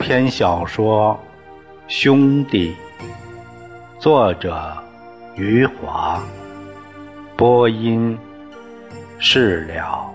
篇小说《兄弟》，作者余华，播音释了。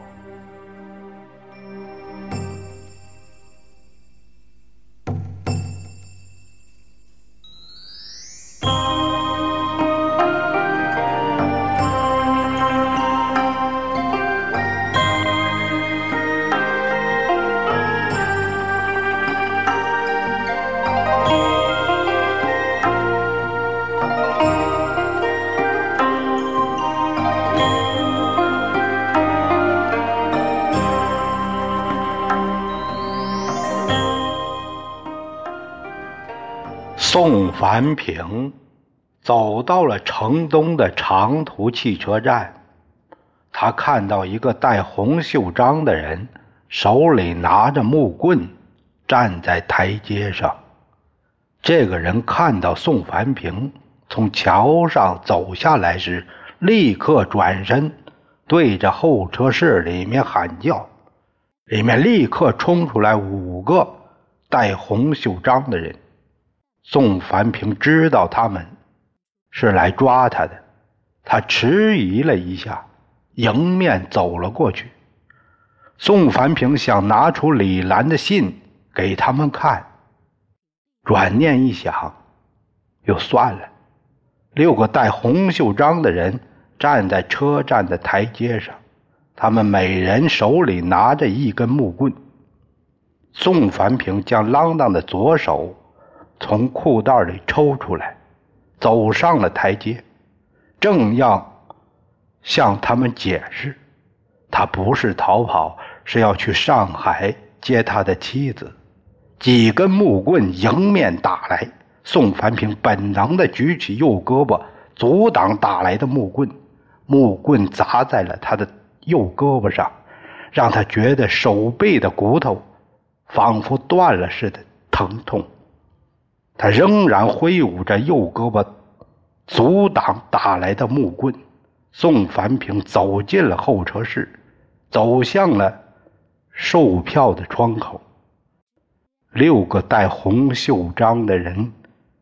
宋凡平走到了城东的长途汽车站，他看到一个戴红袖章的人，手里拿着木棍，站在台阶上。这个人看到宋凡平从桥上走下来时，立刻转身，对着候车室里面喊叫，里面立刻冲出来五个戴红袖章的人。宋凡平知道他们是来抓他的，他迟疑了一下，迎面走了过去。宋凡平想拿出李兰的信给他们看，转念一想，又算了。六个戴红袖章的人站在车站的台阶上，他们每人手里拿着一根木棍。宋凡平将啷当的左手。从裤袋里抽出来，走上了台阶，正要向他们解释，他不是逃跑，是要去上海接他的妻子。几根木棍迎面打来，宋凡平本能的举起右胳膊阻挡打来的木棍，木棍砸在了他的右胳膊上，让他觉得手背的骨头仿佛断了似的疼痛。他仍然挥舞着右胳膊，阻挡打来的木棍。宋凡平走进了候车室，走向了售票的窗口。六个戴红袖章的人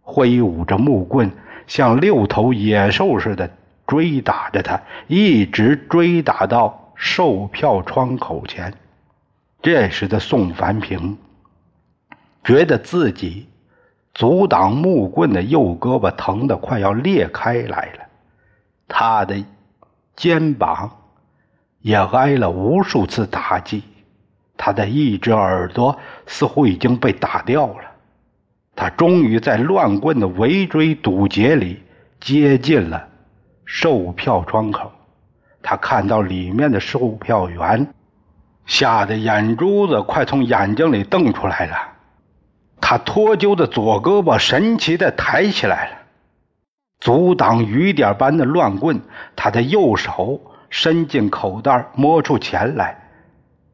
挥舞着木棍，像六头野兽似的追打着他，一直追打到售票窗口前。这时的宋凡平觉得自己。阻挡木棍的右胳膊疼得快要裂开来了，他的肩膀也挨了无数次打击，他的一只耳朵似乎已经被打掉了。他终于在乱棍的围追堵截里接近了售票窗口，他看到里面的售票员，吓得眼珠子快从眼睛里瞪出来了。他脱臼的左胳膊神奇的抬起来了，阻挡雨点般的乱棍。他的右手伸进口袋，摸出钱来，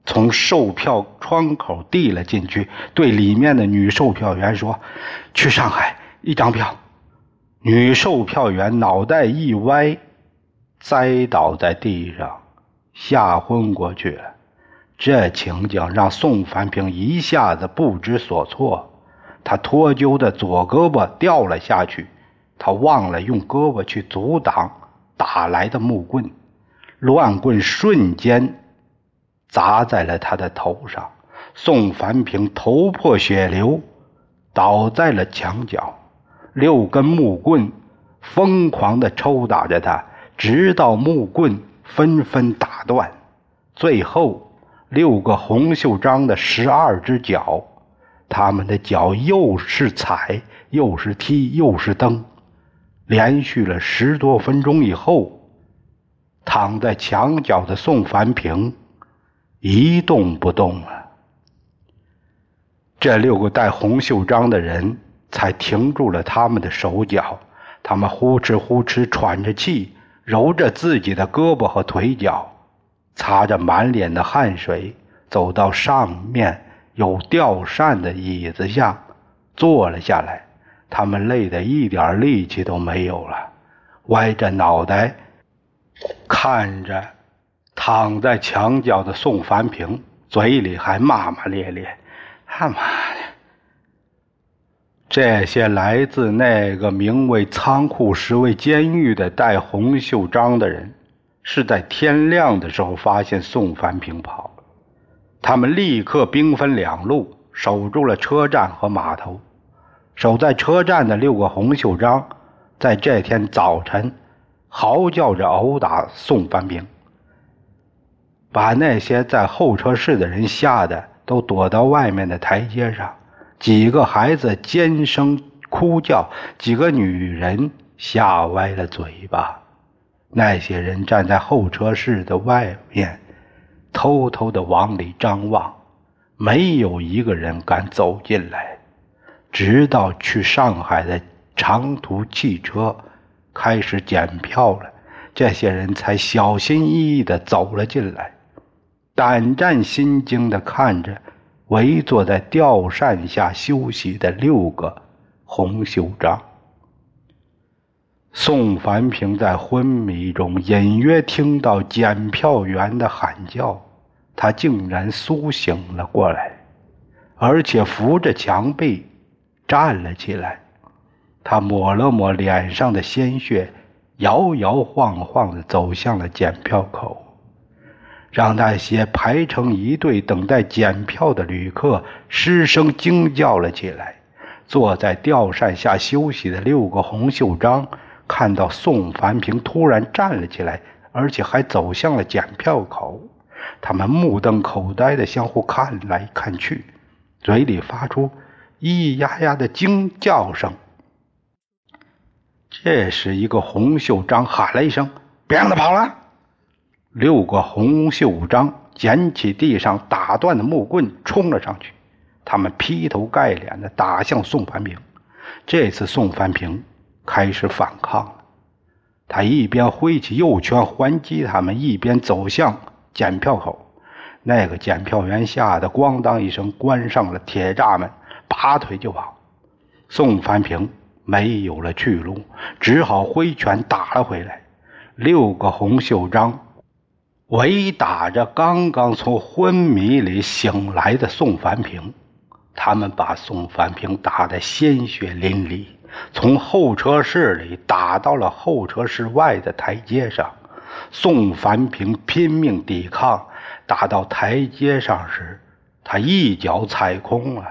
从售票窗口递了进去，对里面的女售票员说：“去上海，一张票。”女售票员脑袋一歪，栽倒在地上，吓昏过去了。这情景让宋凡平一下子不知所措。他脱臼的左胳膊掉了下去，他忘了用胳膊去阻挡打来的木棍，乱棍瞬间砸在了他的头上。宋凡平头破血流，倒在了墙角。六根木棍疯狂地抽打着他，直到木棍纷纷打断。最后，六个红袖章的十二只脚。他们的脚又是踩又是踢又是蹬，连续了十多分钟以后，躺在墙角的宋凡平一动不动了。这六个戴红袖章的人才停住了他们的手脚，他们呼哧呼哧喘着气，揉着自己的胳膊和腿脚，擦着满脸的汗水，走到上面。有吊扇的椅子下坐了下来，他们累得一点力气都没有了，歪着脑袋看着躺在墙角的宋凡平，嘴里还骂骂咧咧：“他妈的，这些来自那个名为仓库实为监狱的戴红袖章的人，是在天亮的时候发现宋凡平跑。他们立刻兵分两路，守住了车站和码头。守在车站的六个红袖章，在这天早晨嚎叫着殴打宋凡平，把那些在候车室的人吓得都躲到外面的台阶上。几个孩子尖声哭叫，几个女人吓歪了嘴巴。那些人站在候车室的外面，偷偷的往里张望，没有一个人敢走进来。直到去上海的长途汽车开始检票了，这些人才小心翼翼的走了进来，胆战心惊的看着。围坐在吊扇下休息的六个红袖章。宋凡平在昏迷中隐约听到检票员的喊叫，他竟然苏醒了过来，而且扶着墙壁站了起来。他抹了抹脸上的鲜血，摇摇晃晃地走向了检票口。让那些排成一队等待检票的旅客失声惊叫了起来。坐在吊扇下休息的六个红袖章看到宋凡平突然站了起来，而且还走向了检票口，他们目瞪口呆地相互看来看去，嘴里发出咿咿呀呀的惊叫声。这时，一个红袖章喊了一声：“别让他跑了！”六个红袖章捡起地上打断的木棍，冲了上去。他们劈头盖脸地打向宋凡平。这次，宋凡平开始反抗了。他一边挥起右拳还击他们，一边走向检票口。那个检票员吓得咣当一声关上了铁栅门，拔腿就跑。宋凡平没有了去路，只好挥拳打了回来。六个红袖章。围打着刚刚从昏迷里醒来的宋凡平，他们把宋凡平打得鲜血淋漓，从候车室里打到了候车室外的台阶上。宋凡平拼命抵抗，打到台阶上时，他一脚踩空了，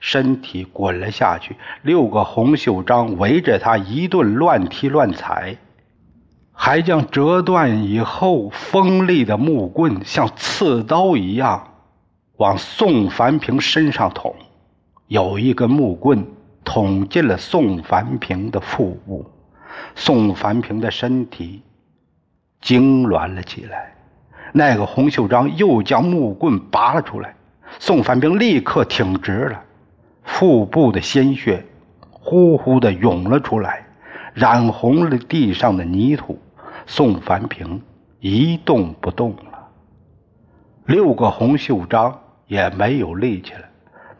身体滚了下去。六个红袖章围着他一顿乱踢乱踩。还将折断以后锋利的木棍像刺刀一样往宋凡平身上捅，有一根木棍捅进了宋凡平的腹部，宋凡平的身体痉挛了起来。那个洪秀章又将木棍拔了出来，宋凡平立刻挺直了，腹部的鲜血呼呼的涌了出来，染红了地上的泥土。宋凡平一动不动了，六个红袖章也没有力气了。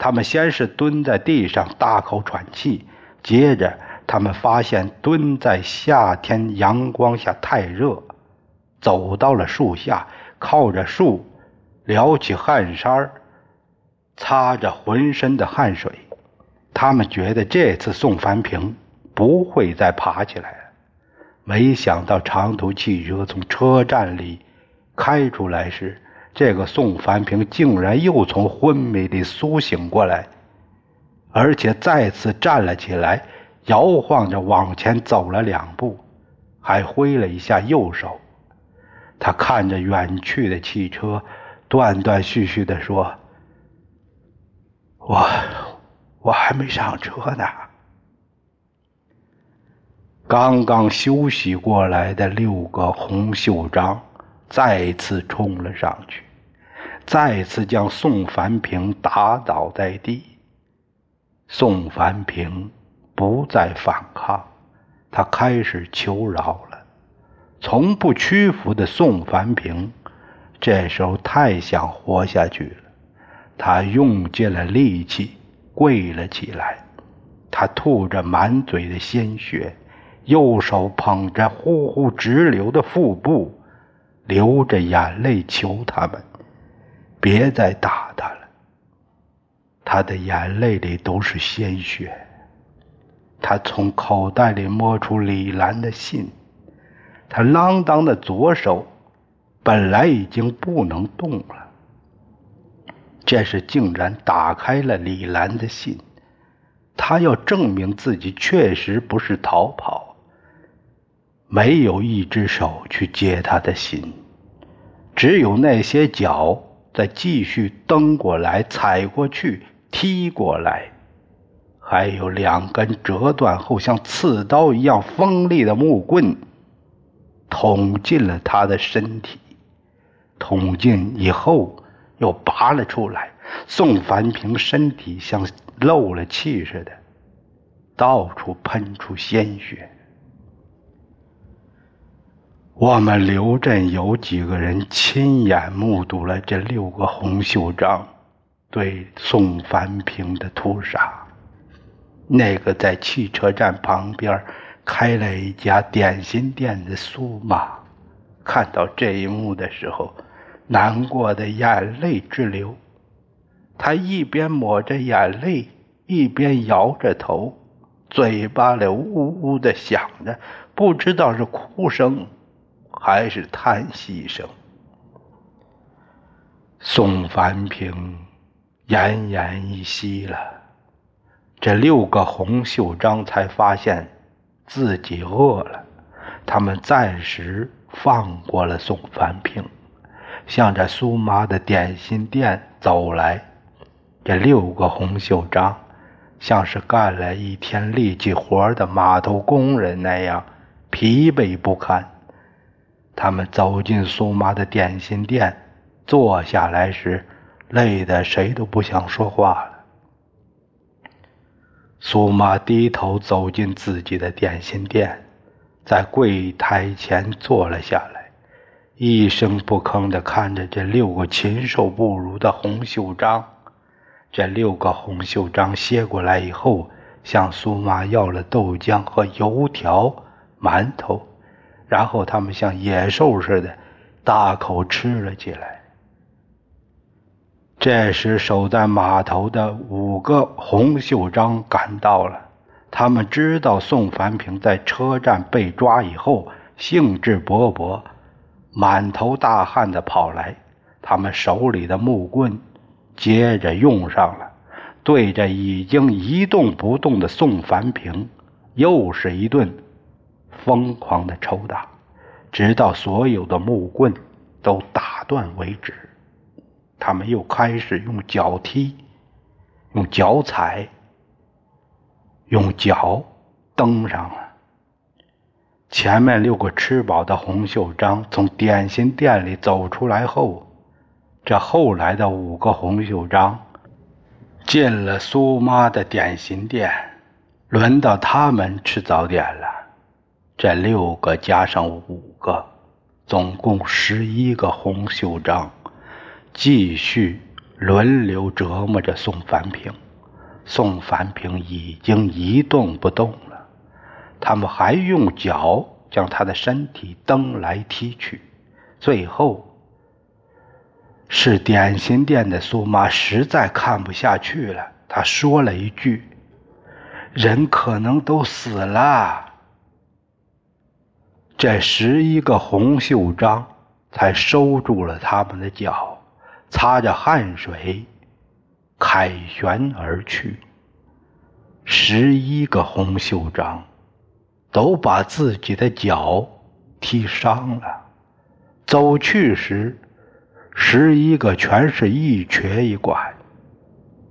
他们先是蹲在地上大口喘气，接着他们发现蹲在夏天阳光下太热，走到了树下，靠着树，撩起汗衫擦着浑身的汗水。他们觉得这次宋凡平不会再爬起来了。没想到长途汽车从车站里开出来时，这个宋凡平竟然又从昏迷里苏醒过来，而且再次站了起来，摇晃着往前走了两步，还挥了一下右手。他看着远去的汽车，断断续续地说：“我，我还没上车呢。”刚刚休息过来的六个红袖章再次冲了上去，再次将宋凡平打倒在地。宋凡平不再反抗，他开始求饶了。从不屈服的宋凡平，这时候太想活下去了。他用尽了力气，跪了起来。他吐着满嘴的鲜血。右手捧着呼呼直流的腹部，流着眼泪求他们别再打他了。他的眼泪里都是鲜血。他从口袋里摸出李兰的信，他啷当的左手本来已经不能动了，这时竟然打开了李兰的信。他要证明自己确实不是逃跑，没有一只手去接他的信，只有那些脚再继续蹬过来、踩过去、踢过来，还有两根折断后像刺刀一样锋利的木棍捅进了他的身体，捅进以后又拔了出来。宋凡平身体像……漏了气似的，到处喷出鲜血。我们刘镇有几个人亲眼目睹了这六个红袖章对宋凡平的屠杀。那个在汽车站旁边开了一家点心店的苏妈，看到这一幕的时候，难过的眼泪直流。他一边抹着眼泪，一边摇着头，嘴巴里呜呜的响着，不知道是哭声还是叹息声。宋凡平奄奄一息了，这六个红袖章才发现自己饿了，他们暂时放过了宋凡平，向着苏妈的点心店走来。这六个红袖章，像是干了一天力气活的码头工人那样疲惫不堪。他们走进苏妈的点心店，坐下来时，累得谁都不想说话了。苏妈低头走进自己的点心店，在柜台前坐了下来，一声不吭地看着这六个禽兽不如的红袖章。这六个红袖章歇过来以后，向苏妈要了豆浆和油条、馒头，然后他们像野兽似的，大口吃了起来。这时，守在码头的五个红袖章赶到了，他们知道宋凡平在车站被抓以后，兴致勃勃、满头大汗的跑来，他们手里的木棍。接着用上了，对着已经一动不动的宋凡平，又是一顿疯狂的抽打，直到所有的木棍都打断为止。他们又开始用脚踢，用脚踩，用脚蹬上了。前面六个吃饱的红袖章从点心店里走出来后。这后来的五个红袖章进了苏妈的点心店，轮到他们吃早点了。这六个加上五个，总共十一个红袖章，继续轮流折磨着宋凡平。宋凡平已经一动不动了，他们还用脚将他的身体蹬来踢去，最后。是点心店的苏妈实在看不下去了，她说了一句：“人可能都死了。”这十一个红袖章才收住了他们的脚，擦着汗水，凯旋而去。十一个红袖章都把自己的脚踢伤了，走去时。十一个全是一瘸一拐，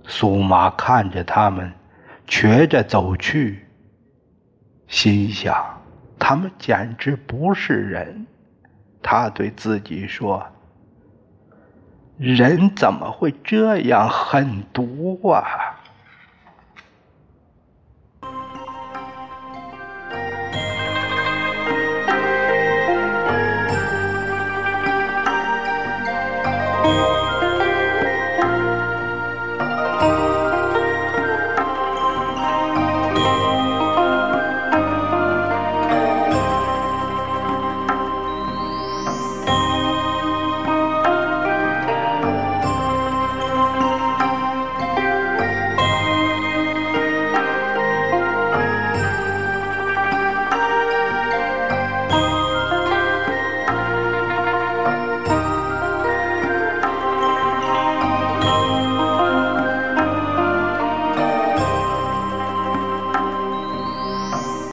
苏妈看着他们瘸着走去，心想：他们简直不是人。他对自己说：“人怎么会这样狠毒啊？”